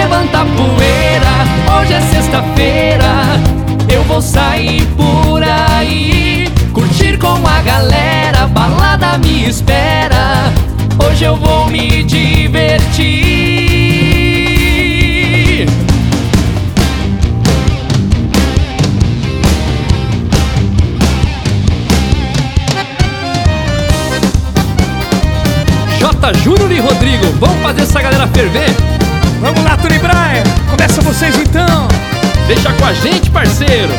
levanta a poeira. Hoje é sexta-feira, eu vou sair por aí, curtir com a galera, balada me espera. Hoje eu vou me divertir. J. Júnior e Rodrigo, vamos fazer essa galera ferver? Vamos lá, Tony Brian. Começa vocês então. Deixa com a gente, parceiro.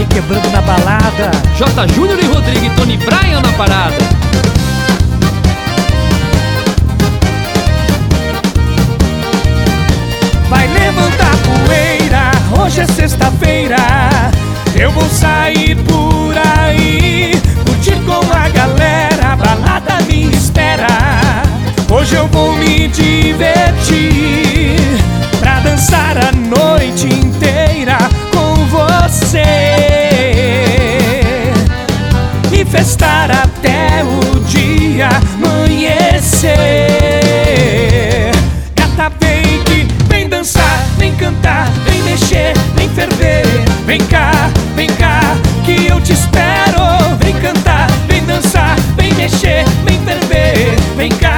Requebrando na balada. J. Júnior e Rodrigo e Tony Bryan na parada. Vai levantar poeira, hoje é sexta-feira. Eu vou sair por aí, curtir com a galera, a balada me espera. Hoje eu vou me divertir, pra dançar a noite inteira crescer. Gata vem que vem dançar, vem cantar, vem mexer, vem ferver. Vem cá, vem cá, que eu te espero. Vem cantar, vem dançar, vem mexer, vem ferver. Vem cá.